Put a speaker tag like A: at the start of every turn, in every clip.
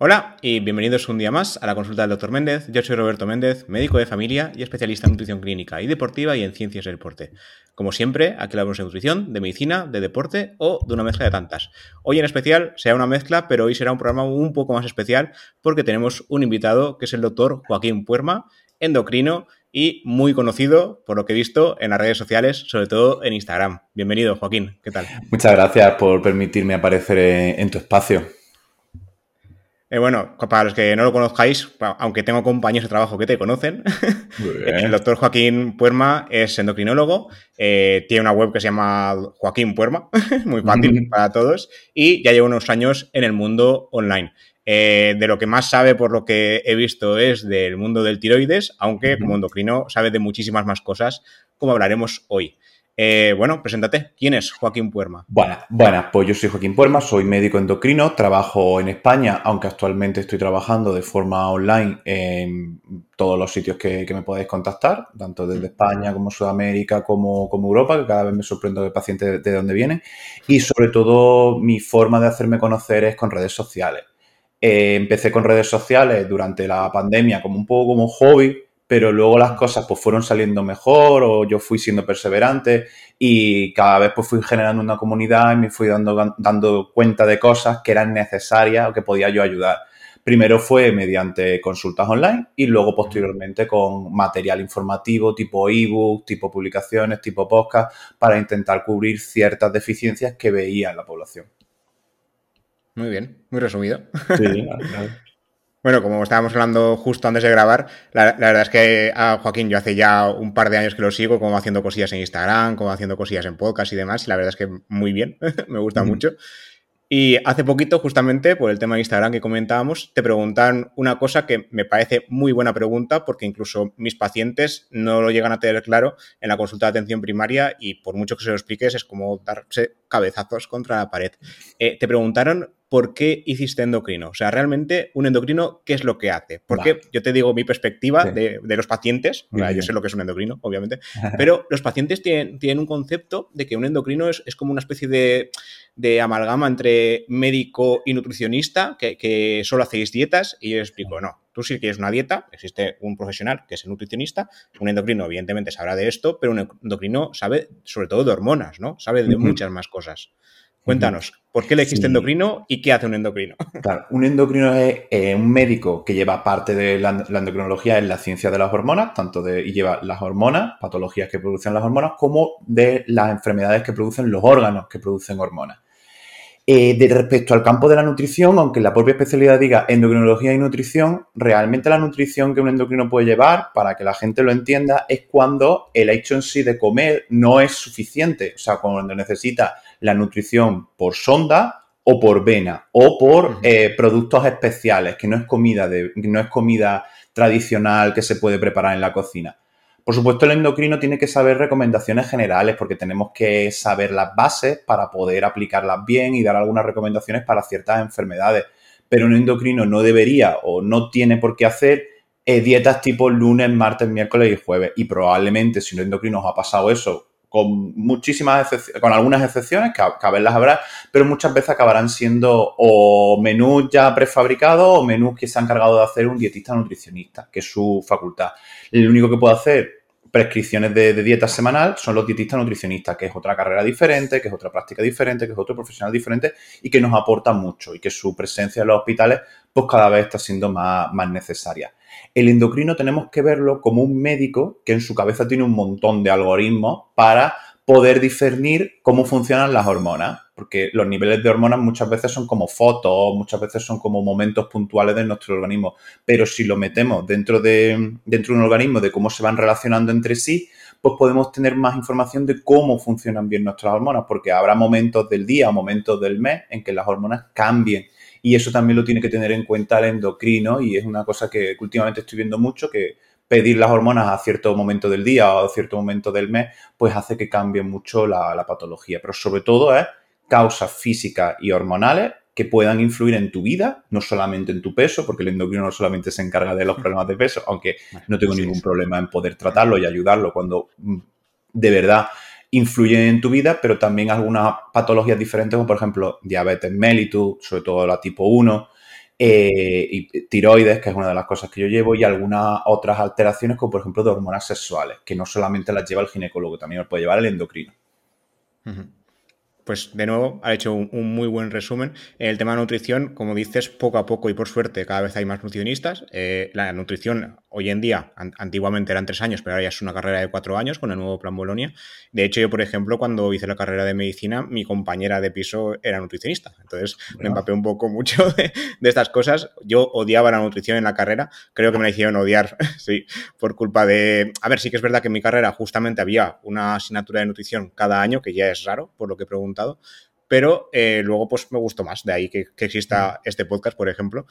A: Hola y bienvenidos un día más a la consulta del Dr. Méndez. Yo soy Roberto Méndez, médico de familia y especialista en nutrición clínica y deportiva y en ciencias del deporte. Como siempre, aquí hablamos de nutrición, de medicina, de deporte o de una mezcla de tantas. Hoy en especial será una mezcla, pero hoy será un programa un poco más especial porque tenemos un invitado que es el doctor Joaquín Puerma, endocrino y muy conocido, por lo que he visto, en las redes sociales, sobre todo en Instagram. Bienvenido, Joaquín. ¿Qué tal?
B: Muchas gracias por permitirme aparecer en tu espacio.
A: Eh, bueno, para los que no lo conozcáis, aunque tengo compañeros de trabajo que te conocen, el doctor Joaquín Puerma es endocrinólogo, eh, tiene una web que se llama Joaquín Puerma, muy fácil para todos, y ya lleva unos años en el mundo online. Eh, de lo que más sabe, por lo que he visto, es del mundo del tiroides, aunque como endocrino sabe de muchísimas más cosas, como hablaremos hoy. Eh, bueno, preséntate. ¿Quién es Joaquín Puerma?
B: Bueno, bueno, pues yo soy Joaquín Puerma, soy médico endocrino, trabajo en España, aunque actualmente estoy trabajando de forma online en todos los sitios que, me podéis contactar, tanto desde España como Sudamérica como, como Europa, que cada vez me sorprendo de pacientes de, dónde vienen. Y sobre todo mi forma de hacerme conocer es con redes sociales. Eh, empecé con redes sociales durante la pandemia como un poco como hobby, pero luego las cosas pues fueron saliendo mejor o yo fui siendo perseverante y cada vez pues fui generando una comunidad y me fui dando, dando cuenta de cosas que eran necesarias o que podía yo ayudar. Primero fue mediante consultas online y luego posteriormente con material informativo tipo ebook, tipo publicaciones, tipo podcast para intentar cubrir ciertas deficiencias que veía en la población.
A: Muy bien, muy resumido. Sí, claro. Bueno, como estábamos hablando justo antes de grabar, la, verdad es que a Joaquín yo hace ya un par de años que lo sigo, como haciendo cosillas en Instagram, como haciendo cosillas en podcast y demás, y la verdad es que muy bien, me gusta mucho. Y hace poquito, justamente por el tema de Instagram que comentábamos, te preguntan una cosa que me parece muy buena pregunta, porque incluso mis pacientes no lo llegan a tener claro en la consulta de atención primaria y por mucho que se lo expliques es como darse cabezazos contra la pared. Eh, te preguntaron por qué hiciste endocrino. O sea, realmente un endocrino, ¿qué es lo que hace? Porque yo te digo mi perspectiva de, los pacientes, yo sé lo que es un endocrino, obviamente, pero los pacientes tienen, un concepto de que un endocrino es, como una especie de, amalgama entre médico y nutricionista, que, solo hacéis dietas, y yo explico, no, tú sí quieres una dieta, existe un profesional que es el nutricionista, un endocrino evidentemente sabrá de esto, pero un endocrino sabe sobre todo de hormonas, ¿no? Sabe de muchas más cosas. Cuéntanos, ¿por qué elegiste endocrino y qué hace un endocrino?
B: Claro, un endocrino es eh, un médico que lleva parte de la, endocrinología en la ciencia de las hormonas, tanto de, y lleva las hormonas, patologías que producen las hormonas, como de las enfermedades que producen los órganos que producen hormonas. Eh, de respecto al campo de la nutrición, aunque la propia especialidad diga endocrinología y nutrición, realmente la nutrición que un endocrino puede llevar, para que la gente lo entienda, es cuando el hecho en sí de comer no es suficiente. O sea, cuando necesita la nutrición por sonda o por vena o por eh, productos especiales, que no es comida de, no es comida tradicional que se puede preparar en la cocina. Por supuesto, el endocrino tiene que saber recomendaciones generales porque tenemos que saber las bases para poder aplicarlas bien y dar algunas recomendaciones para ciertas enfermedades. Pero un endocrino no debería o no tiene por qué hacer eh, dietas tipo lunes, martes, miércoles y jueves. Y probablemente si un endocrino os ha pasado eso con muchísimas con algunas excepciones, que a, ver las habrá, pero muchas veces acabarán siendo o menús ya prefabricados o menús que se han encargado de hacer un dietista nutricionista, que es su facultad. El único que puede hacer prescripciones de, dieta semanal son los dietistas nutricionistas, que es otra carrera diferente, que es otra práctica diferente, que es otro profesional diferente y que nos aporta mucho y que su presencia en los hospitales pues cada vez está siendo más necesaria. El endocrino tenemos que verlo como un médico que en su cabeza tiene un montón de algoritmos para poder discernir cómo funcionan las hormonas, porque los niveles de hormonas muchas veces son como fotos, muchas veces son como momentos puntuales de nuestro organismo, pero si lo metemos dentro de, dentro de un organismo de cómo se van relacionando entre sí, pues podemos tener más información de cómo funcionan bien nuestras hormonas, porque habrá momentos del día o momentos del mes en que las hormonas cambien y eso también lo tiene que tener en cuenta el endocrino y es una cosa que últimamente estoy viendo mucho, que pedir las hormonas a cierto momento del día o a cierto momento del mes, pues hace que cambie mucho la, patología. Pero sobre todo es causas físicas y hormonales que puedan influir en tu vida, no solamente en tu peso, porque el endocrino no solamente se encarga de los problemas de peso, aunque no tengo ningún problema en poder tratarlo y ayudarlo cuando mm, de verdad influyen en tu vida, pero también algunas patologías diferentes, como por ejemplo diabetes mellitus, sobre todo la tipo 1, eh, y tiroides, que es una de las cosas que yo llevo, y algunas otras alteraciones, como por ejemplo de hormonas sexuales, que no solamente las lleva el ginecólogo, también las puede llevar el endocrino
A: pues de nuevo ha hecho un, muy buen resumen. En el tema de nutrición, como dices, poco a poco y por suerte cada vez hay más nutricionistas. Eh, la nutrición hoy en día, antiguamente eran tres años, pero ahora ya es una carrera de cuatro años con el nuevo plan Bolonia. De hecho, yo, por ejemplo, cuando hice la carrera de medicina, mi compañera de piso era nutricionista. Entonces me empapé un poco mucho de, estas cosas. Yo odiaba la nutrición en la carrera. Creo que me la hicieron odiar, sí, por culpa de... A ver, sí que es verdad que en mi carrera justamente había una asignatura de nutrición cada año, que ya es raro, por lo que he pero eh, luego pues me gustó más, de ahí que, exista este podcast, por ejemplo,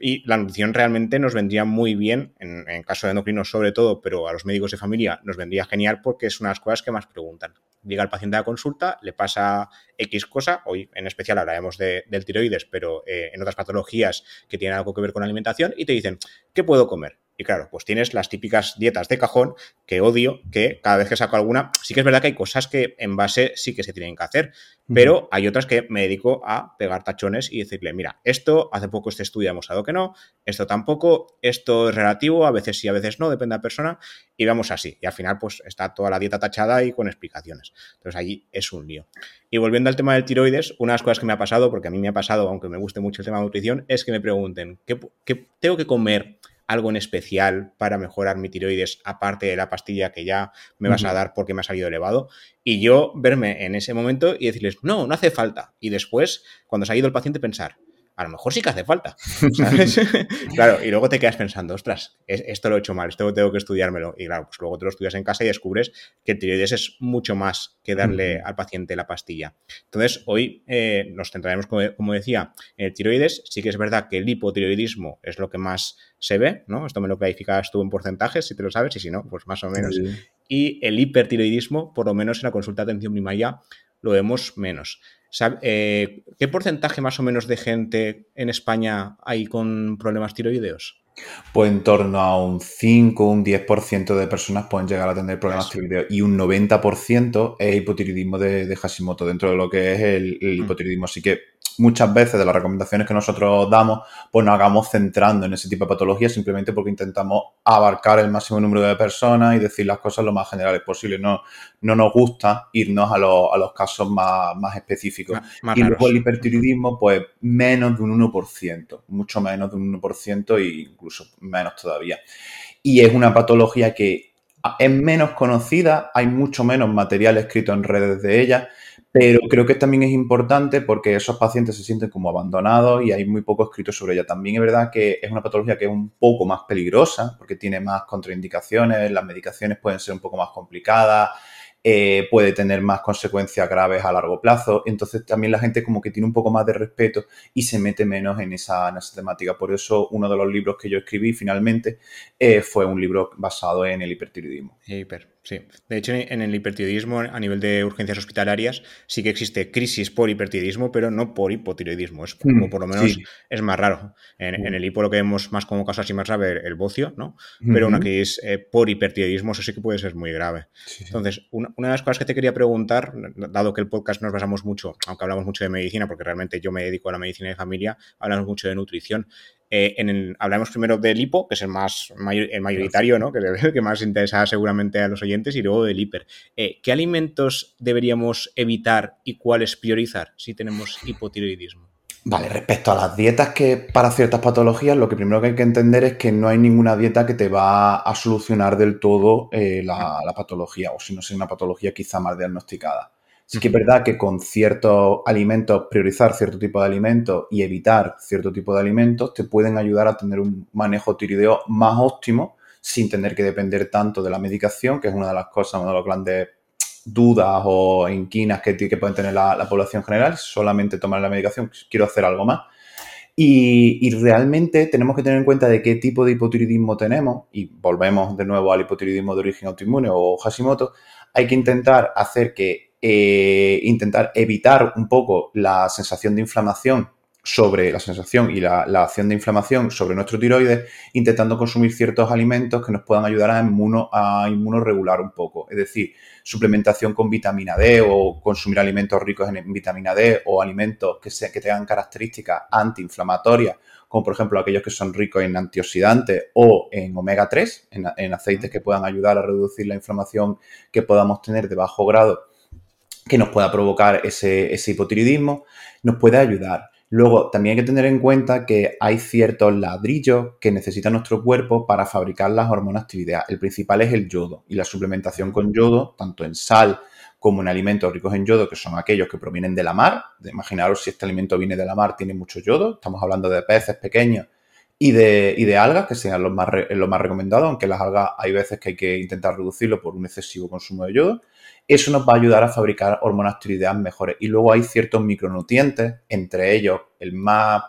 A: y la nutrición realmente nos vendría muy bien, en, caso de endocrinos sobre todo, pero a los médicos de familia nos vendría genial porque es una de las cosas que más preguntan. Llega el paciente a la consulta, le pasa X cosa, hoy en especial hablaremos del tiroides, pero eh, en otras patologías que tienen algo que ver con alimentación, y te dicen, ¿qué puedo comer? Y claro, pues tienes las típicas dietas de cajón que odio, que cada vez que saco alguna, sí que es verdad que hay cosas que en base sí que se tienen que hacer, pero hay otras que me dedico a pegar tachones y decirle, mira, esto hace poco este estudio ha demostrado que no, esto tampoco, esto es relativo, a veces sí, a veces no, depende de la persona, y vamos así. Y al final, pues está toda la dieta tachada y con explicaciones. Entonces allí es un lío. Y volviendo al tema del tiroides, una de las cosas que me ha pasado, porque a mí me ha pasado, aunque me guste mucho el tema de nutrición, es que me pregunten, ¿qué, qué tengo que comer? Algo en especial para mejorar mi tiroides, aparte de la pastilla que ya me vas a dar porque me ha salido elevado. Y yo verme en ese momento y decirles, no, no hace falta. Y después, cuando se ha ido el paciente, pensar, a lo mejor sí que hace falta. claro, y luego te quedas pensando, ostras, esto lo he hecho mal, esto tengo que estudiármelo. Y claro, pues luego te lo estudias en casa y descubres que el tiroides es mucho más que darle al paciente la pastilla. Entonces, hoy eh, nos centraremos, como, decía, en el tiroides. Sí que es verdad que el hipotiroidismo es lo que más se ve, ¿no? Esto me lo clarificas tú en porcentajes, si te lo sabes, y si no, pues más o menos. Y el hipertiroidismo, por lo menos en la consulta de atención primaria, lo vemos menos. Eh, ¿Qué porcentaje más o menos de gente en España hay con problemas tiroideos?
B: Pues en torno a un 5, un 10% de personas pueden llegar a tener problemas tiroideos y un 90% es hipotiroidismo de, Hashimoto dentro de lo que es el, el mm. hipotiroidismo. Así que muchas veces de las recomendaciones que nosotros damos, pues nos hagamos centrando en ese tipo de patologías simplemente porque intentamos abarcar el máximo número de personas y decir las cosas lo más generales posible. No, no nos gusta irnos a, los casos más, específicos. y luego el hipertiroidismo, pues menos de un 1%, mucho menos de un 1% e incluso menos todavía. Y es una patología que es menos conocida, hay mucho menos material escrito en redes de ella pero creo que también es importante porque esos pacientes se sienten como abandonados y hay muy poco escrito sobre ella. También es verdad que es una patología que es un poco más peligrosa porque tiene más contraindicaciones, las medicaciones pueden ser un poco más complicadas, eh, puede tener más consecuencias graves a largo plazo. Entonces también la gente como que tiene un poco más de respeto y se mete menos en esa, temática. Por eso uno de los libros que yo escribí finalmente eh, fue un libro basado en el hipertiroidismo.
A: Hiper. Sí, de hecho en el hipertiroidismo a nivel de urgencias hospitalarias sí que existe crisis por hipertiroidismo, pero no por hipotiroidismo, es como mm, por lo menos es más raro. En, el hipo lo que vemos más como caso así más grave el bocio, ¿no? Pero una crisis eh, por hipertiroidismo eso sí que puede ser muy grave. Entonces, una, de las cosas que te quería preguntar, dado que el podcast nos basamos mucho, aunque hablamos mucho de medicina, porque realmente yo me dedico a la medicina de familia, hablamos mucho de nutrición, eh, en hablamos primero del hipo, que es el más mayoritario, ¿no? que, más interesa seguramente a los oyentes, y luego del hiper. Eh, ¿Qué alimentos deberíamos evitar y cuáles priorizar si tenemos hipotiroidismo?
B: Vale, respecto a las dietas que para ciertas patologías, lo que primero que hay que entender es que no hay ninguna dieta que te va a solucionar del todo eh, la, la, patología, o si no es una patología quizá mal diagnosticada. Sí que es verdad que con ciertos alimentos, priorizar cierto tipo de alimentos y evitar cierto tipo de alimentos te pueden ayudar a tener un manejo tiroideo más óptimo sin tener que depender tanto de la medicación, que es una de las cosas, una de las grandes dudas o inquinas que, que pueden tener la, población general, solamente tomar la medicación, quiero hacer algo más. Y, y, realmente tenemos que tener en cuenta de qué tipo de hipotiroidismo tenemos, y volvemos de nuevo al hipotiroidismo de origen autoinmune o Hashimoto, hay que intentar hacer que eh, intentar evitar un poco la sensación de inflamación sobre la sensación y la, acción de inflamación sobre nuestro tiroides, intentando consumir ciertos alimentos que nos puedan ayudar a, inmuno, a inmunoregular un poco. Es decir, suplementación con vitamina D o consumir alimentos ricos en vitamina D o alimentos que, que tengan características antiinflamatorias, como por ejemplo aquellos que son ricos en antioxidantes o en omega 3, en, aceites que puedan ayudar a reducir la inflamación que podamos tener de bajo grado que nos pueda provocar ese, ese hipotiroidismo, nos puede ayudar. Luego, también hay que tener en cuenta que hay ciertos ladrillos que necesita nuestro cuerpo para fabricar las hormonas tiroideas. El principal es el yodo y la suplementación con yodo, tanto en sal como en alimentos ricos en yodo, que son aquellos que provienen de la mar. Imaginaros si este alimento viene de la mar, tiene mucho yodo. Estamos hablando de peces pequeños y de, algas, que sean más, los más recomendados, aunque las algas hay veces que hay que intentar reducirlo por un excesivo consumo de yodo. Eso nos va a ayudar a fabricar hormonas tiroideas mejores. Y luego hay ciertos micronutrientes, entre ellos el más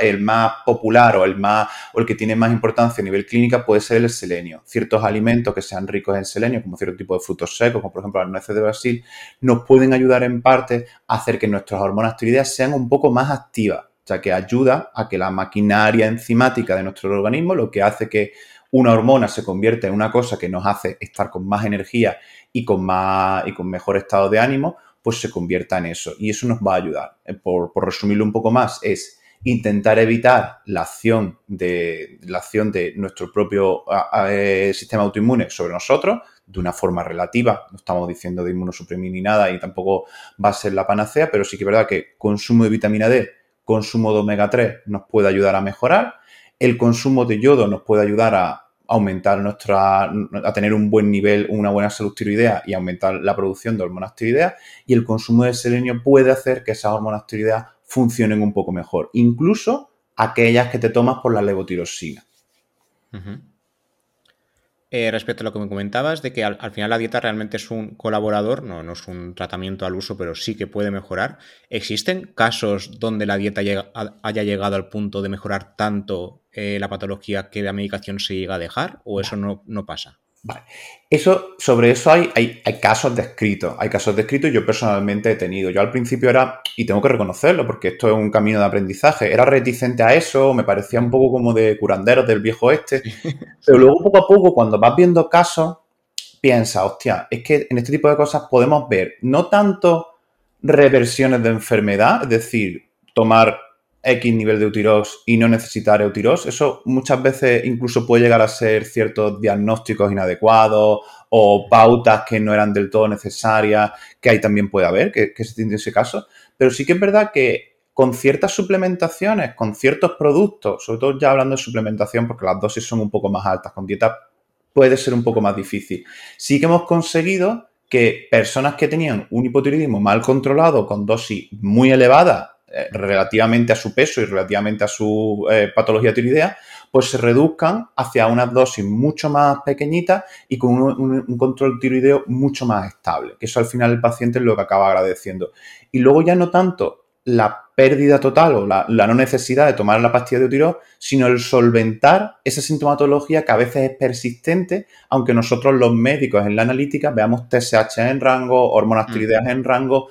B: el más popular o el más o el que tiene más importancia a nivel clínica puede ser el selenio. Ciertos alimentos que sean ricos en selenio, como cierto tipo de frutos secos, como por ejemplo las nueces de Brasil, nos pueden ayudar en parte a hacer que nuestras hormonas tiroideas sean un poco más activas, ya que ayuda a que la maquinaria enzimática de nuestro organismo, lo que hace que una hormona se convierta en una cosa que nos hace estar con más energía y con, más, y con mejor estado de ánimo, pues se convierta en eso. Y eso nos va a ayudar. Eh, por, resumirlo un poco más, es intentar evitar la acción de, la acción de nuestro propio eh, sistema autoinmune sobre nosotros de una forma relativa. No estamos diciendo de inmunosuprimir ni nada y tampoco va a ser la panacea, pero sí que es verdad que consumo de vitamina D, consumo de omega 3 nos puede ayudar a mejorar. El consumo de yodo nos puede ayudar a aumentar nuestra, a tener un buen nivel, una buena salud y aumentar la producción de hormonas tiroideas. Y el consumo de selenio puede hacer que esas hormonas tiroideas funcionen un poco mejor, incluso aquellas que te tomas por la levotiroxina.
A: Eh, respecto a lo que me comentabas, de que al, final la dieta realmente es un colaborador, no, no es un tratamiento al uso, pero sí que puede mejorar. ¿Existen casos donde la dieta haya llegado al punto de mejorar tanto eh, la patología que la medicación se llega a dejar o eso no, no pasa?
B: Vale. Eso, sobre eso hay, hay, casos descritos. Hay casos descritos y yo personalmente he tenido. Yo al principio era, y tengo que reconocerlo porque esto es un camino de aprendizaje, era reticente a eso, me parecía un poco como de curanderos del viejo este. Pero luego poco a poco, cuando vas viendo casos, piensa, hostia, es que en este tipo de cosas podemos ver no tanto reversiones de enfermedad, es decir, tomar X nivel de Eutirox y no necesitar Eutirox, eso muchas veces incluso puede llegar a ser ciertos diagnósticos inadecuados o pautas que no eran del todo necesarias, que ahí también puede haber, que, se tiene ese caso. Pero sí que es verdad que con ciertas suplementaciones, con ciertos productos, sobre todo ya hablando de suplementación, porque las dosis son un poco más altas, con dieta puede ser un poco más difícil. Sí que hemos conseguido que personas que tenían un hipotiroidismo mal controlado con dosis muy elevadas eh, relativamente a su peso y relativamente a su eh, patología tiroidea, pues se reduzcan hacia unas dosis mucho más pequeñitas y con un, control tiroideo mucho más estable. Que eso al final el paciente es lo que acaba agradeciendo. Y luego ya no tanto la pérdida total o la, no necesidad de tomar la pastilla de tiroides, sino el solventar esa sintomatología que a veces es persistente, aunque nosotros los médicos en la analítica veamos TSH en rango, hormonas tiroideas en rango,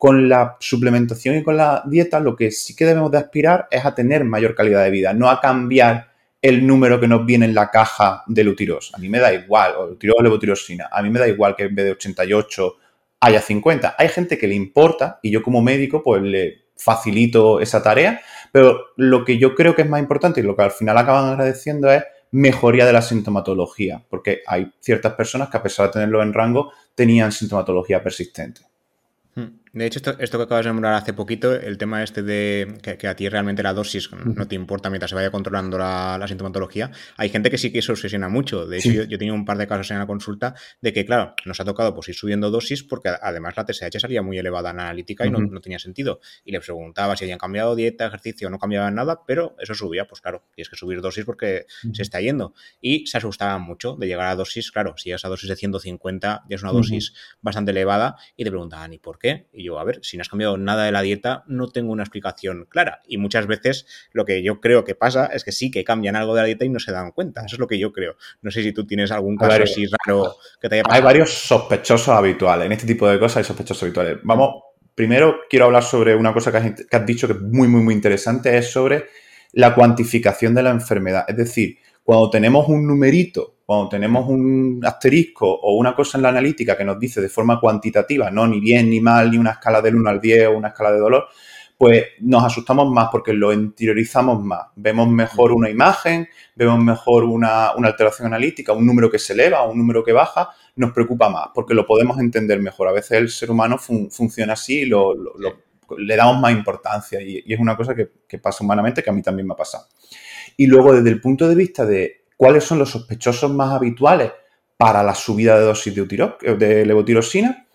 B: con la suplementación y con la dieta lo que sí que debemos de aspirar es a tener mayor calidad de vida, no a cambiar el número que nos viene en la caja del utiros. A mí me da igual, o utiros o levotirosina, a mí me da igual que en vez de 88 haya 50. Hay gente que le importa y yo como médico pues le facilito esa tarea, pero lo que yo creo que es más importante y lo que al final acaban agradeciendo es mejoría de la sintomatología, porque hay ciertas personas que a pesar de tenerlo en rango tenían sintomatología persistente.
A: De hecho, esto, que acabas de nombrar hace poquito, el tema este de que, a ti realmente la dosis no te importa mientras se vaya controlando la, sintomatología, hay gente que sí que se obsesiona mucho. De hecho, yo, he tenido un par de casos en la consulta de que, claro, nos ha tocado pues, ir subiendo dosis porque además la TSH salía muy elevada en la analítica y no, tenía sentido. Y le preguntaba si habían cambiado dieta, ejercicio, no cambiaban nada, pero eso subía, pues claro, tienes que subir dosis porque se está yendo. Y se asustaban mucho de llegar a dosis, claro, si llegas a dosis de 150 ya es una dosis bastante elevada y te preguntaban, ¿y por qué? Y yo, a ver, si no has cambiado nada de la dieta, no tengo una explicación clara. Y muchas veces lo que yo creo que pasa es que sí que cambian algo de la dieta y no se dan cuenta. Eso es lo que yo creo. No sé si tú tienes algún caso así raro que te haya pasado.
B: Hay varios sospechosos habituales. En este tipo de cosas hay sospechosos habituales. Vamos primero quiero hablar sobre una cosa que has, dicho que es muy, muy, muy interesante, es sobre la cuantificación de la enfermedad. Es decir, cuando tenemos un numerito, cuando tenemos un asterisco o una cosa en la analítica que nos dice de forma cuantitativa, no ni bien ni mal, ni una escala del 1 al 10 o una escala de dolor, pues nos asustamos más porque lo interiorizamos más. Vemos mejor una imagen, vemos mejor una, alteración analítica, un número que se eleva, un número que baja, nos preocupa más porque lo podemos entender mejor. A veces el ser humano funciona así y lo, le damos más importancia y, es una cosa que, que, pasa humanamente que a mí también me ha pasado. Y luego desde el punto de vista de cuáles son los sospechosos más habituales para la subida de dosis de, de levotirosina,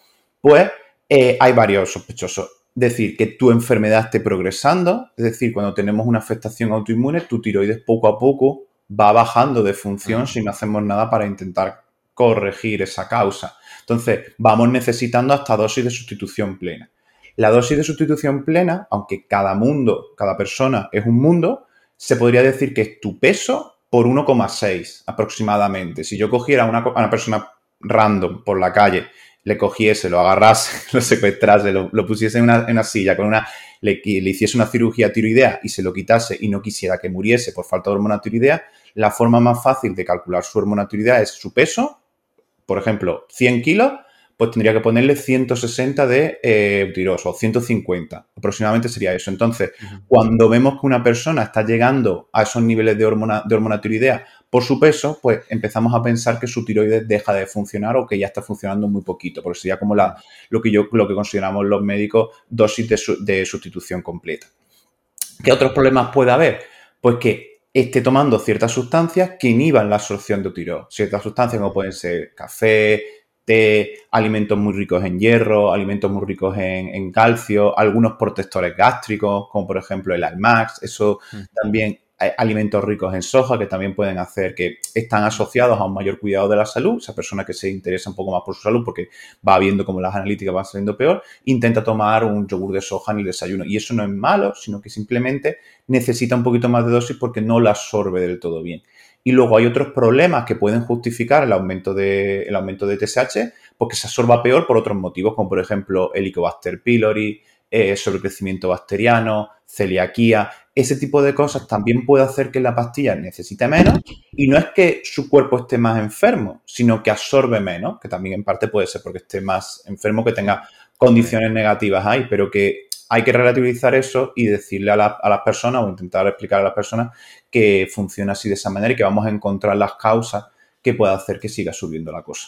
B: pues eh, hay varios sospechosos decir que tu enfermedad esté progresando, es decir, cuando tenemos una afectación autoinmune, tu tiroides poco a poco va bajando de función si no hacemos nada para intentar corregir esa causa. Entonces, vamos necesitando hasta dosis de sustitución plena. La dosis de sustitución plena, aunque cada mundo, cada persona es un mundo, se podría decir que es tu peso por 1,6 aproximadamente. Si yo cogiera a una, una persona random por la calle le cogiese, lo agarrase, lo secuestrase, lo, pusiese en una, silla, con una, le, le, hiciese una cirugía tiroidea y se lo quitase y no quisiera que muriese por falta de hormona tiroidea, la forma más fácil de calcular su hormona tiroidea es su peso, por ejemplo, 100 kilos, pues tendría que ponerle 160 de eh, o 150, aproximadamente sería eso. Entonces, cuando vemos que una persona está llegando a esos niveles de hormona, de hormona tiroidea por su peso, pues empezamos a pensar que su tiroides deja de funcionar o que ya está funcionando muy poquito, porque sería como la, lo, que yo, lo que consideramos los médicos dosis de, sustitución completa. ¿Qué otros problemas puede haber? Pues que esté tomando ciertas sustancias que inhiban la absorción de tiroides. Ciertas sustancias como pueden ser café, té, alimentos muy ricos en hierro, alimentos muy ricos en, calcio, algunos protectores gástricos, como por ejemplo el Almax. Eso mm. también alimentos ricos en soja que también pueden hacer que están asociados a un mayor cuidado de la salud. Esa persona que se interesa un poco más por su salud porque va viendo cómo las analíticas van saliendo peor, intenta tomar un yogur de soja en el desayuno. Y eso no es malo, sino que simplemente necesita un poquito más de dosis porque no la absorbe del todo bien. Y luego hay otros problemas que pueden justificar el aumento de, el aumento de TSH porque se absorba peor por otros motivos, como por ejemplo Helicobacter pylori, eh, sobrecrecimiento bacteriano, celiaquía. Ese tipo de cosas también puede hacer que la pastilla necesite menos y no es que su cuerpo esté más enfermo, sino que absorbe menos, que también en parte puede ser porque esté más enfermo, que tenga condiciones negativas ahí, pero que hay que relativizar eso y decirle a, a las personas o intentar explicar a las personas que funciona así de esa manera y que vamos a encontrar las causas que pueda hacer que siga subiendo la cosa.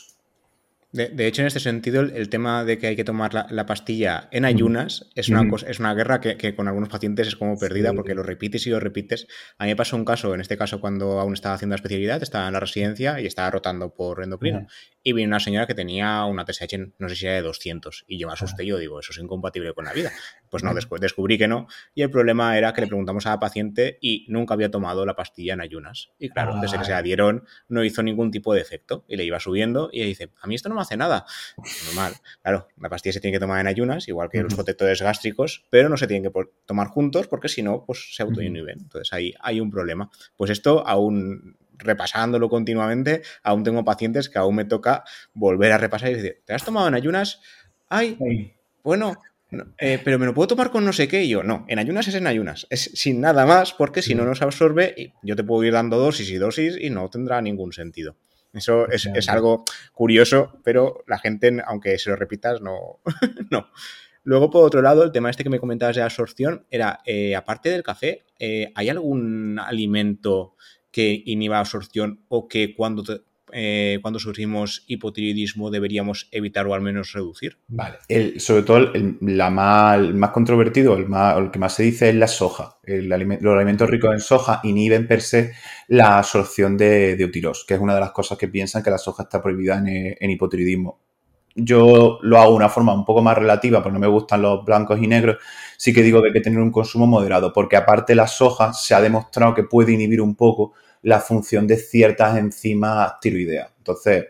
A: De, hecho, en este sentido, el, tema de que hay que tomar la, pastilla en ayunas es, una cosa, es una guerra que, con algunos pacientes es como perdida porque lo repites y lo repites. A mí me pasó un caso, en este caso, cuando aún estaba haciendo la especialidad, estaba en la residencia y estaba rotando por endocrino. Y vino una señora que tenía una TSH, no sé si era de 200. Y yo me asusté y yo digo, eso es incompatible con la vida. Pues no, después descubrí que no. Y el problema era que le preguntamos a la paciente y nunca había tomado la pastilla en ayunas. Y claro, desde que se la dieron no hizo ningún tipo de efecto. Y le iba subiendo y ella dice, a mí esto no me hace nada. Normal. Claro, la pastilla se tiene que tomar en ayunas, igual que los protectores gástricos, pero no se tienen que tomar juntos porque si no, pues se autoinhiben. Entonces ahí hay un problema. Pues esto aún repasándolo continuamente, aún tengo pacientes que aún me toca volver a repasar y decir, ¿te has tomado en ayunas? Ay, bueno, eh, pero me lo puedo tomar con no sé qué. Y yo, no, en ayunas es en ayunas, es sin nada más, porque si no nos absorbe, yo te puedo ir dando dosis y dosis y no tendrá ningún sentido. Eso es, algo curioso, pero la gente, aunque se lo repitas, no. no. Luego, por otro lado, el tema este que me comentabas de absorción era, eh, aparte del café, eh, ¿hay algún alimento que inhiba absorción o que cuando, eh, cuando sufrimos hipotiroidismo deberíamos evitar o al menos reducir?
B: Vale. sobre todo el, la más, más controvertido, el, el que más se dice es la soja. los alimentos ricos en soja inhiben per se la absorción de, de que es una de las cosas que piensan que la soja está prohibida en, en hipotiroidismo yo lo hago de una forma un poco más relativa, porque no me gustan los blancos y negros, sí que digo que hay que tener un consumo moderado, porque aparte la soja se ha demostrado que puede inhibir un poco la función de ciertas enzimas tiroideas. Entonces,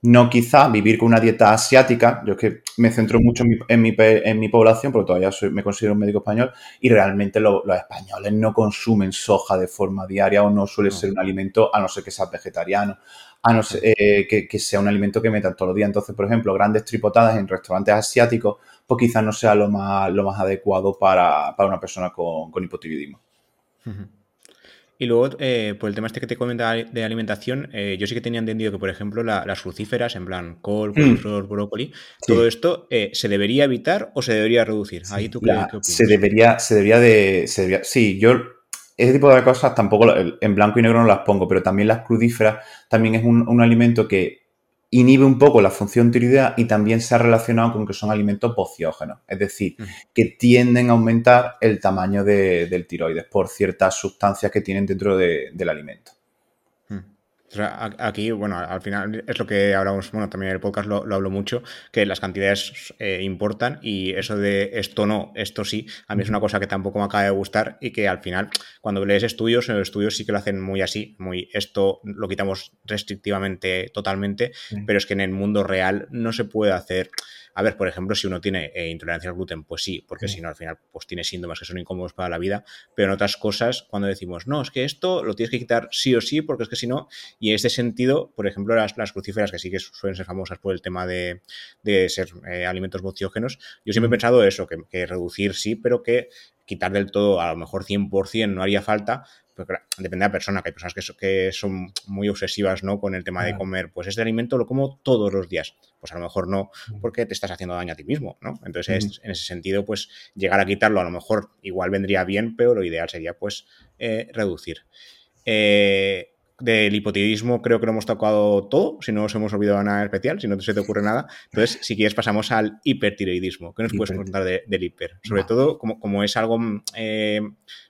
B: no quizá vivir con una dieta asiática, yo es que me centro mucho en mi, en mi, población, porque todavía me considero un médico español, y realmente los españoles no consumen soja de forma diaria o no suele ser un alimento, a no ser que sea vegetariano. a no ser, eh, que, sea un alimento que metan todos los días. Entonces, por ejemplo, grandes tripotadas en restaurantes asiáticos, pues quizás no sea lo más, lo más adecuado para, una persona con, con hipotiroidismo.
A: Y luego, eh, por el tema este que te comenta de alimentación, eh, yo sí que tenía entendido que, por ejemplo, las crucíferas, en plan col, mm. brócoli, todo esto, eh, ¿se debería evitar o se debería reducir? Ahí tú
B: qué, Se debería, se debería de. sí, yo ese tipo de cosas tampoco en blanco y negro no las pongo, pero también las crudíferas también es un, un alimento que inhibe un poco la función tiroidea y también se ha relacionado con que son alimentos pociógenos, es decir, que tienden a aumentar el tamaño del tiroides por ciertas sustancias que tienen dentro del alimento
A: aquí, bueno, al final es lo que hablamos, bueno, también en el podcast lo, hablo mucho, que las cantidades eh, importan y eso de esto no, esto sí, a mí es una cosa que tampoco me acaba de gustar y que al final, cuando lees estudios, en los estudios sí que lo hacen muy así, muy esto lo quitamos restrictivamente totalmente, pero es que en el mundo real no se puede hacer. A ver, por ejemplo, si uno tiene eh, intolerancia al gluten, pues sí, porque si no, al final, pues tiene síntomas que son incómodos para la vida. Pero en otras cosas, cuando decimos, no, es que esto lo tienes que quitar sí o sí, porque es que si no, y en este sentido, por ejemplo, las, crucíferas, que sí que suelen ser famosas por el tema de, ser eh, alimentos bociógenos, yo siempre he pensado eso, que, reducir sí, pero que quitar del todo, a lo mejor 100% no haría falta, depende de la persona, que hay personas que, que son muy obsesivas ¿no? con el tema de comer, pues este alimento lo como todos los días. Pues a lo mejor no, porque te estás haciendo daño a ti mismo, ¿no? Entonces, en ese sentido, pues llegar a quitarlo a lo mejor igual vendría bien, pero lo ideal sería pues eh, reducir. Eh, del hipotiroidismo creo que lo hemos tocado todo, si no nos hemos olvidado nada especial, si no se te ocurre nada. Entonces, si quieres, pasamos al hipertiroidismo. ¿Qué nos puedes contar del hiper? Sobre todo, como, como, es algo eh,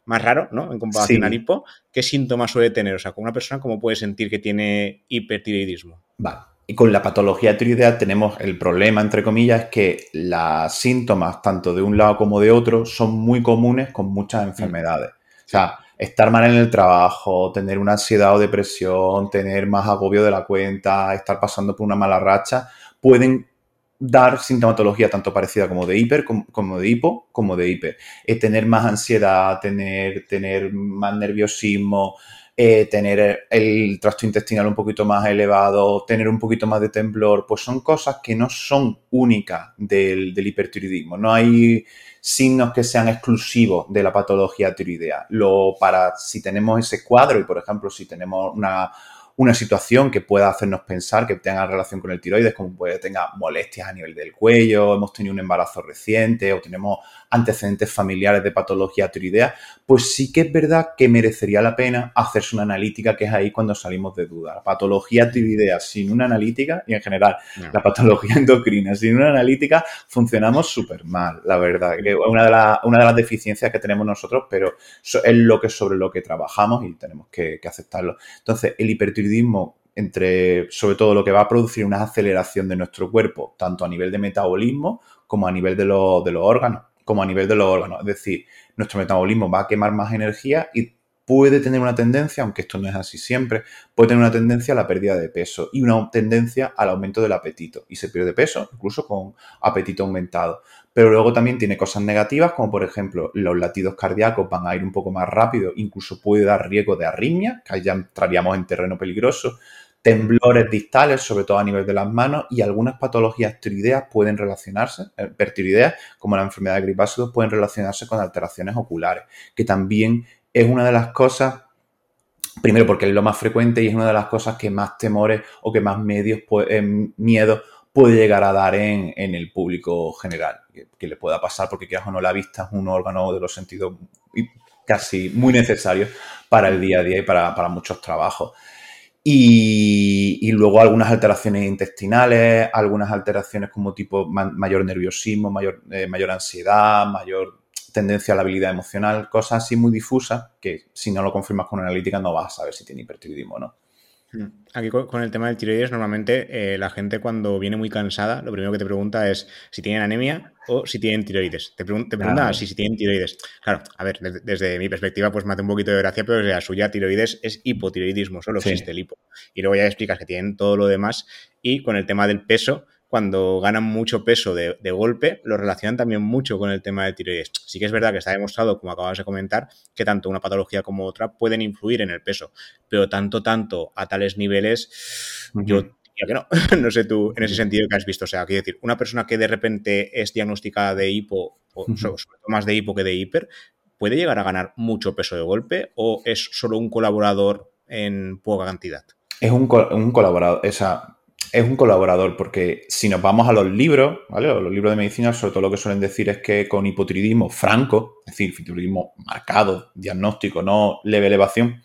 A: más raro, ¿no? En comparación al hipo, ¿qué síntomas suele tener? O sea, con una persona, ¿cómo puede sentir que tiene hipertiroidismo?
B: Vale. Y con la patología tiroidea tenemos el problema, entre comillas, es que los síntomas, tanto de un lado como de otro, son muy comunes con muchas enfermedades. O sea, estar mal en el trabajo, tener una ansiedad o depresión, tener más agobio de la cuenta, estar pasando por una mala racha, pueden dar sintomatología tanto parecida como de hiper, como, de hipo, como de hiper. Es tener más ansiedad, tener, tener más nerviosismo, eh, tener el tracto intestinal un poquito más elevado, tener un poquito más de temblor, pues son cosas que no son únicas del, del hipertiroidismo. No hay signos que sean exclusivos de la patología tiroidea. Lo, para, si tenemos ese cuadro y, por ejemplo, si tenemos una, una situación que pueda hacernos pensar que tenga relación con el tiroides, como puede tenga molestias a nivel del cuello, hemos tenido un embarazo reciente o tenemos antecedentes familiares de patología tiroidea, pues sí que es verdad que merecería la pena hacerse una analítica, que es ahí cuando salimos de duda. La patología tiroidea sin una analítica y en general la patología endocrina sin una analítica funcionamos súper mal, la verdad. Que una, de una de las deficiencias que tenemos nosotros, pero es lo que sobre lo que trabajamos y tenemos que, aceptarlo. Entonces, el hipertiroidismo entre, sobre todo, lo que va a producir una aceleración de nuestro cuerpo, tanto a nivel de metabolismo como a nivel de, de los órganos como a nivel de los órganos. Es decir, nuestro metabolismo va a quemar más energía y puede tener una tendencia, aunque esto no es así siempre, puede tener una tendencia a la pérdida de peso y una tendencia al aumento del apetito. Y se pierde peso incluso con apetito aumentado. Pero luego también tiene cosas negativas, como por ejemplo los latidos cardíacos van a ir un poco más rápido, incluso puede dar riesgo de arritmia, que ahí ya entraríamos en terreno peligroso temblores distales, sobre todo a nivel de las manos, y algunas patologías tiroideas pueden relacionarse, eh, pertiroideas, como la enfermedad de gripácido, pueden relacionarse con alteraciones oculares, que también es una de las cosas, primero porque es lo más frecuente y es una de las cosas que más temores o que más medios, eh, miedo puede llegar a dar en, el público general, que, le pueda pasar, porque quieras o no, la vista es un órgano de los sentidos casi muy necesario para el día a día y para muchos trabajos. Y, luego algunas alteraciones intestinales, algunas alteraciones como tipo mayor nerviosismo, mayor, eh, mayor ansiedad, mayor tendencia a la habilidad emocional, cosas así muy difusas que si no lo confirmas con analítica no vas a saber si tiene hipertiroidismo o no.
A: Mm. Aquí con el tema del tiroides, normalmente eh, la gente cuando viene muy cansada, lo primero que te pregunta es si tienen anemia o si tienen tiroides. Te, pregunta si, si tienen tiroides. Claro, a ver, desde, mi perspectiva, pues me hace un poquito de gracia, pero la suya tiroides es hipotiroidismo, solo existe el hipo. Y luego ya explicas que tienen todo lo demás. Y con el tema del peso, cuando ganan mucho peso de, golpe, lo relacionan también mucho con el tema de tiroides. Sí que es verdad que está demostrado, como acabas de comentar, que tanto una patología como otra pueden influir en el peso, pero tanto, tanto a tales niveles, yo diría que no. no sé tú en ese sentido que has visto. O sea, quiero decir, una persona que de repente es diagnosticada de hipo, o más de hipo que de hiper, ¿puede llegar a ganar mucho peso de golpe o es solo un colaborador en poca cantidad?
B: Es un, colaborador, esa, es un colaborador porque si nos vamos a los libros, ¿vale? los libros de medicina, sobre todo lo que suelen decir es que con hipotiroidismo franco, es decir, hipotiroidismo marcado, diagnóstico, no leve elevación,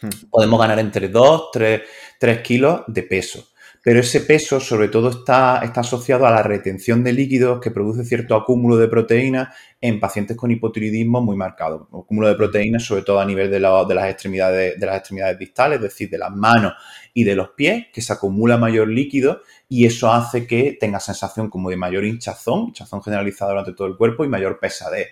B: hmm. podemos ganar entre 2, 3, 3 kilos de peso pero ese peso sobre todo está, está asociado a la retención de líquidos que produce cierto acúmulo de proteínas en pacientes con hipotiroidismo muy marcado. Acúmulo de proteínas sobre todo a nivel de, las extremidades, de las extremidades distales, es decir, de las manos y de los pies, que se acumula mayor líquido y eso hace que tenga sensación como de mayor hinchazón, hinchazón generalizada durante todo el cuerpo y mayor pesadez.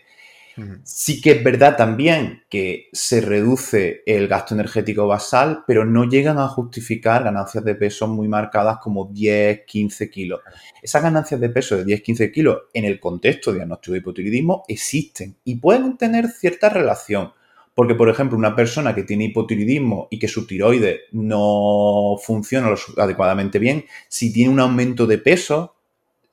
B: Sí que es verdad también que se reduce el gasto energético basal, pero no llegan a justificar ganancias de peso muy marcadas como 10, 15 kilos. Esas ganancias de peso de 10, 15 kilos en el contexto de diagnóstico de hipotiroidismo existen y pueden tener cierta relación. Porque, por ejemplo, una persona que tiene hipotiroidismo y que su tiroides no funciona adecuadamente bien, si tiene un aumento de peso,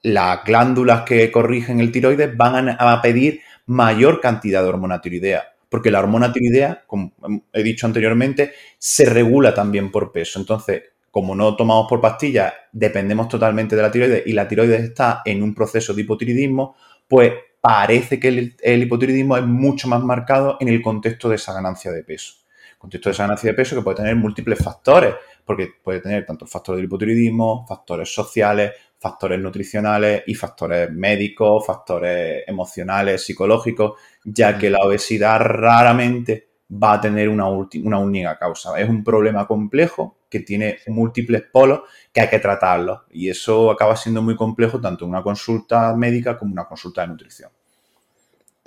B: las glándulas que corrigen el tiroides van a pedir mayor cantidad de hormona tiroidea. Porque la hormona tiroidea, como he dicho anteriormente, se regula también por peso. Entonces, como no tomamos por pastillas, dependemos totalmente de la tiroides y la tiroides está en un proceso de hipotiroidismo, pues parece que el, hipotiroidismo es mucho más marcado en el contexto de esa ganancia de peso. contexto de esa ganancia de peso que puede tener múltiples factores, porque puede tener tanto factores del hipotiroidismo, factores sociales, factores nutricionales y factores médicos, factores emocionales, psicológicos, ya que la obesidad raramente va a tener una, una única causa. Es un problema complejo que tiene múltiples polos que hay que tratarlos y eso acaba siendo muy complejo tanto en una consulta médica como en una consulta de nutrición.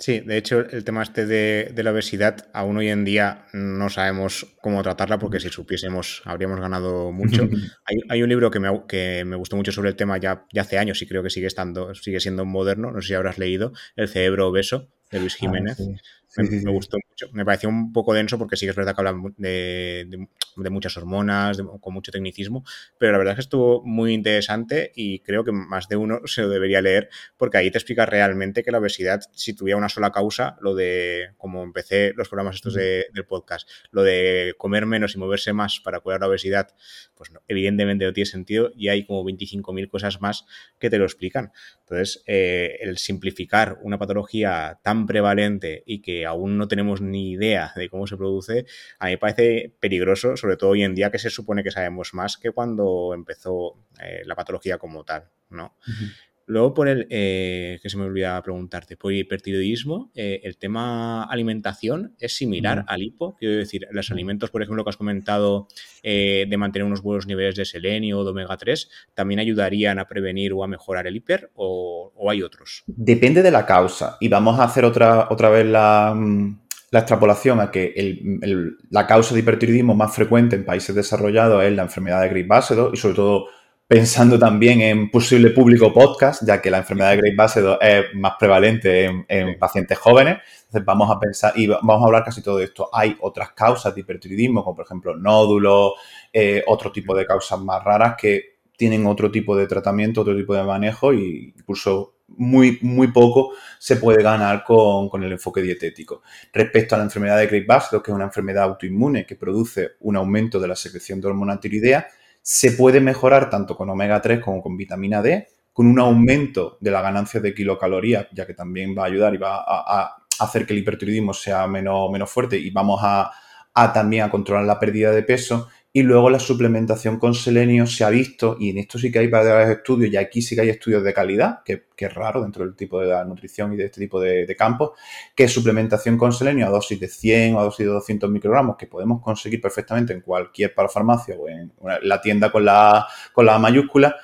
A: Sí, de hecho, el tema este de, la obesidad, aún hoy en día no sabemos cómo tratarla, porque si supiésemos habríamos ganado mucho. hay, un libro que me, que me, gustó mucho sobre el tema ya, ya, hace años y creo que sigue estando, sigue siendo moderno, no sé si habrás leído, El cerebro obeso, de Luis ah, Me, gustó mucho. Me pareció un poco denso porque sí que es verdad que hablan de, muchas hormonas, con mucho tecnicismo, pero la verdad es que estuvo muy interesante y creo que más de uno se lo debería leer porque ahí te explica realmente que la obesidad, si tuviera una sola causa, lo de, como empecé los programas estos del podcast, lo de comer menos y moverse más para curar la obesidad, pues evidentemente no tiene sentido y hay como 25.000 cosas más que te lo explican. Entonces, eh, el simplificar una patología tan prevalente y que aún no tenemos ni idea de cómo se produce, a mí me parece peligroso, sobre todo hoy en día que se supone que sabemos más que cuando empezó eh, la patología como tal, ¿no? Luego por el, eh, que se me olvidaba preguntarte, por hipertiroidismo, eh, el tema alimentación es similar al hipo, quiero decir, los alimentos, por ejemplo, que has comentado de mantener unos buenos niveles de selenio o de omega 3, ¿también ayudarían a prevenir o a mejorar el hiper o, hay otros?
B: Depende de la causa. Y vamos a hacer otra, otra vez la, mm, extrapolación a que la causa de hipertiroidismo más frecuente en países desarrollados es la enfermedad de Graves-Basedow y sobre todo pensando también en posible público podcast, ya que la enfermedad de Great Basedow es más prevalente en, pacientes jóvenes. Entonces vamos a pensar y vamos a hablar casi todo de esto. Hay otras causas de hipertiroidismo, como por ejemplo nódulos, eh, otro tipo de causas más raras que tienen otro tipo de tratamiento, otro tipo de manejo y incluso muy, muy poco se puede ganar con, con, el enfoque dietético. Respecto a la enfermedad de Great Basedow, que es una enfermedad autoinmune que produce un aumento de la secreción de hormona tiroidea, se puede mejorar tanto con omega 3 como con vitamina D, con un aumento de la ganancia de kilocalorías, ya que también va a ayudar y va a, hacer que el hipertiroidismo sea menos, menos fuerte y vamos a, a también a controlar la pérdida de peso y luego la suplementación con selenio se ha visto, y en esto sí que hay varios estudios, y aquí sí que hay estudios de calidad, que, es raro dentro del tipo de la nutrición y de este tipo de, campos, que suplementación con selenio a dosis de 100 o a dosis de 200 microgramos, que podemos conseguir perfectamente en cualquier parafarmacia o en la tienda con la, con la mayúscula,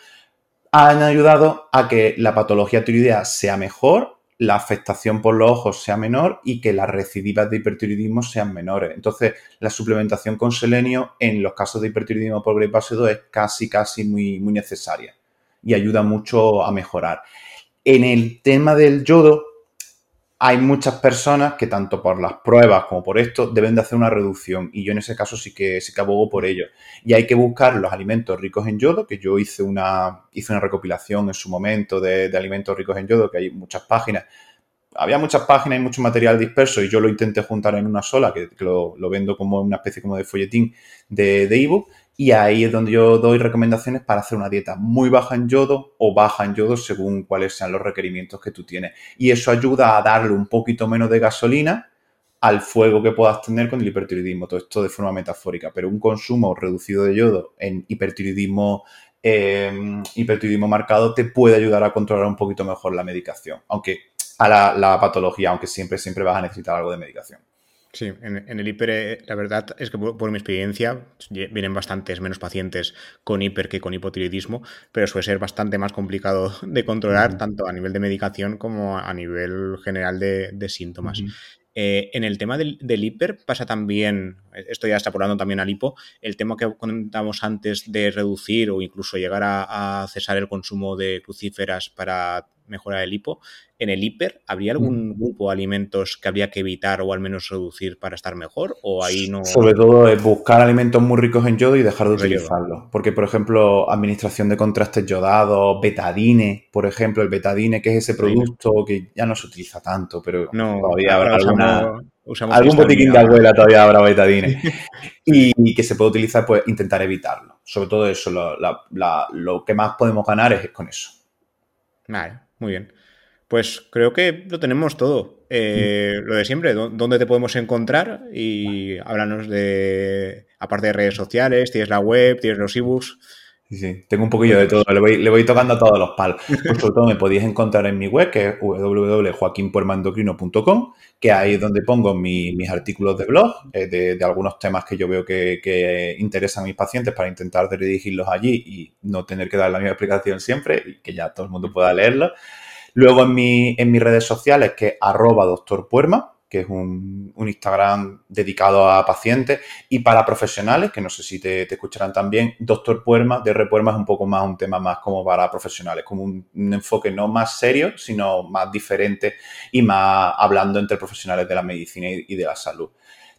B: han ayudado a que la patología tiroidea sea mejor la afectación por los ojos sea menor y que las recidivas de hipertiroidismo sean menores. Entonces, la suplementación con selenio en los casos de hipertiroidismo por 2 es casi, casi muy, muy necesaria. y ayuda mucho a mejorar. En el tema del yodo, hay muchas personas que tanto por las pruebas como por esto deben de hacer una reducción y yo en ese caso sí que, sí que abogo por ello. Y hay que buscar los alimentos ricos en yodo, que yo hice una, hice una recopilación en su momento de, alimentos ricos en yodo, que hay muchas páginas. Había muchas páginas y mucho material disperso y yo lo intenté juntar en una sola, que, lo, vendo como una especie como de folletín de ebook. Y ahí es donde yo doy recomendaciones para hacer una dieta muy baja en yodo o baja en yodo según cuáles sean los requerimientos que tú tienes. Y eso ayuda a darle un poquito menos de gasolina al fuego que puedas tener con el hipertiroidismo. Todo esto de forma metafórica, pero un consumo reducido de yodo en hipertiroidismo, em, hipertiroidismo marcado te puede ayudar a controlar un poquito mejor la medicación, aunque a la, la patología, aunque siempre, siempre vas a necesitar algo de medicación.
A: Sí, en, el hiper, eh, la verdad es que por, mi experiencia vienen bastantes menos pacientes con hiper que con hipotiroidismo, pero suele ser bastante más complicado de controlar, tanto a nivel de medicación como a nivel general de, síntomas. Eh, en el tema del, hiper pasa también, esto ya está hablando también al hipo, el tema que comentamos antes de reducir o incluso llegar a cesar el consumo de crucíferas para mejorar el hipo. En el hiper, ¿habría algún grupo de alimentos que habría que evitar o al menos reducir para estar mejor? ¿O ahí no?
B: Sobre todo es buscar alimentos muy ricos en yodo y dejar de utilizarlos. Porque, por ejemplo, administración de contrastes yodados, betadine, por ejemplo, el betadine, que es ese producto que ya no se utiliza tanto, pero todavía habrá alguna. algún botiquín de abuela todavía habrá betadine. y, que se puede utilizar, pues intentar evitarlo. Sobre todo eso, lo, lo que más podemos ganar es con eso.
A: Vale. Muy bien. Pues creo que lo tenemos todo. Eh, lo de siempre, ¿dónde te podemos encontrar? Y háblanos de, aparte de redes sociales, tienes la web, tienes los ebooks.
B: Sí, sí, tengo un poquillo de todo, le voy, tocando a todos los palos. Pues sobre todo me podéis encontrar en mi web, que es www.joaquinpuermandocrino.com, que ahí es donde pongo mis artículos de blog, eh, de, algunos temas que yo veo que, interesan a mis pacientes para intentar redirigirlos allí y no tener que dar la misma explicación siempre y que ya todo el mundo pueda leerlo. Luego en, mi, en mis redes sociales, que es arroba doctor que es un, Instagram dedicado a pacientes y para profesionales, que no sé si te, escucharán también, Doctor Puerma, DR Puerma es un poco más un tema más como para profesionales, como un, enfoque no más serio, sino más diferente y más hablando entre profesionales de la medicina y, de la salud.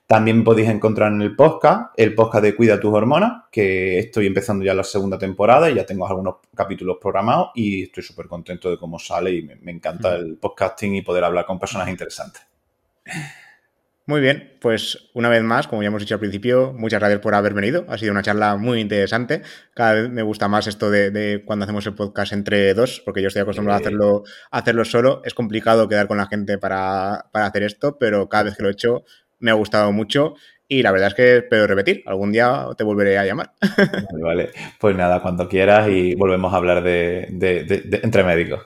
B: También podéis encontrar en el podcast, el podcast de Cuida tus hormonas, que estoy empezando ya la segunda temporada y ya tengo algunos capítulos programados y estoy súper contento de cómo sale y me encanta el podcasting y poder hablar con personas interesantes.
A: Muy bien, pues una vez más, como ya hemos dicho al principio, muchas gracias por haber venido. Ha sido una charla muy interesante. Cada vez me gusta más esto de, cuando hacemos el podcast entre dos, porque yo estoy acostumbrado a hacerlo, hacerlo solo. Es complicado quedar con la gente para, hacer esto, pero cada vez que lo he hecho me ha gustado mucho y la verdad es que espero repetir. Algún día te volveré a llamar.
B: Vale, Pues nada, cuando quieras y volvemos a hablar de, de entre médicos.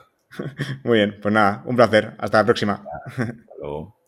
A: Muy bien, pues nada, un placer. Hasta la próxima. Hasta luego.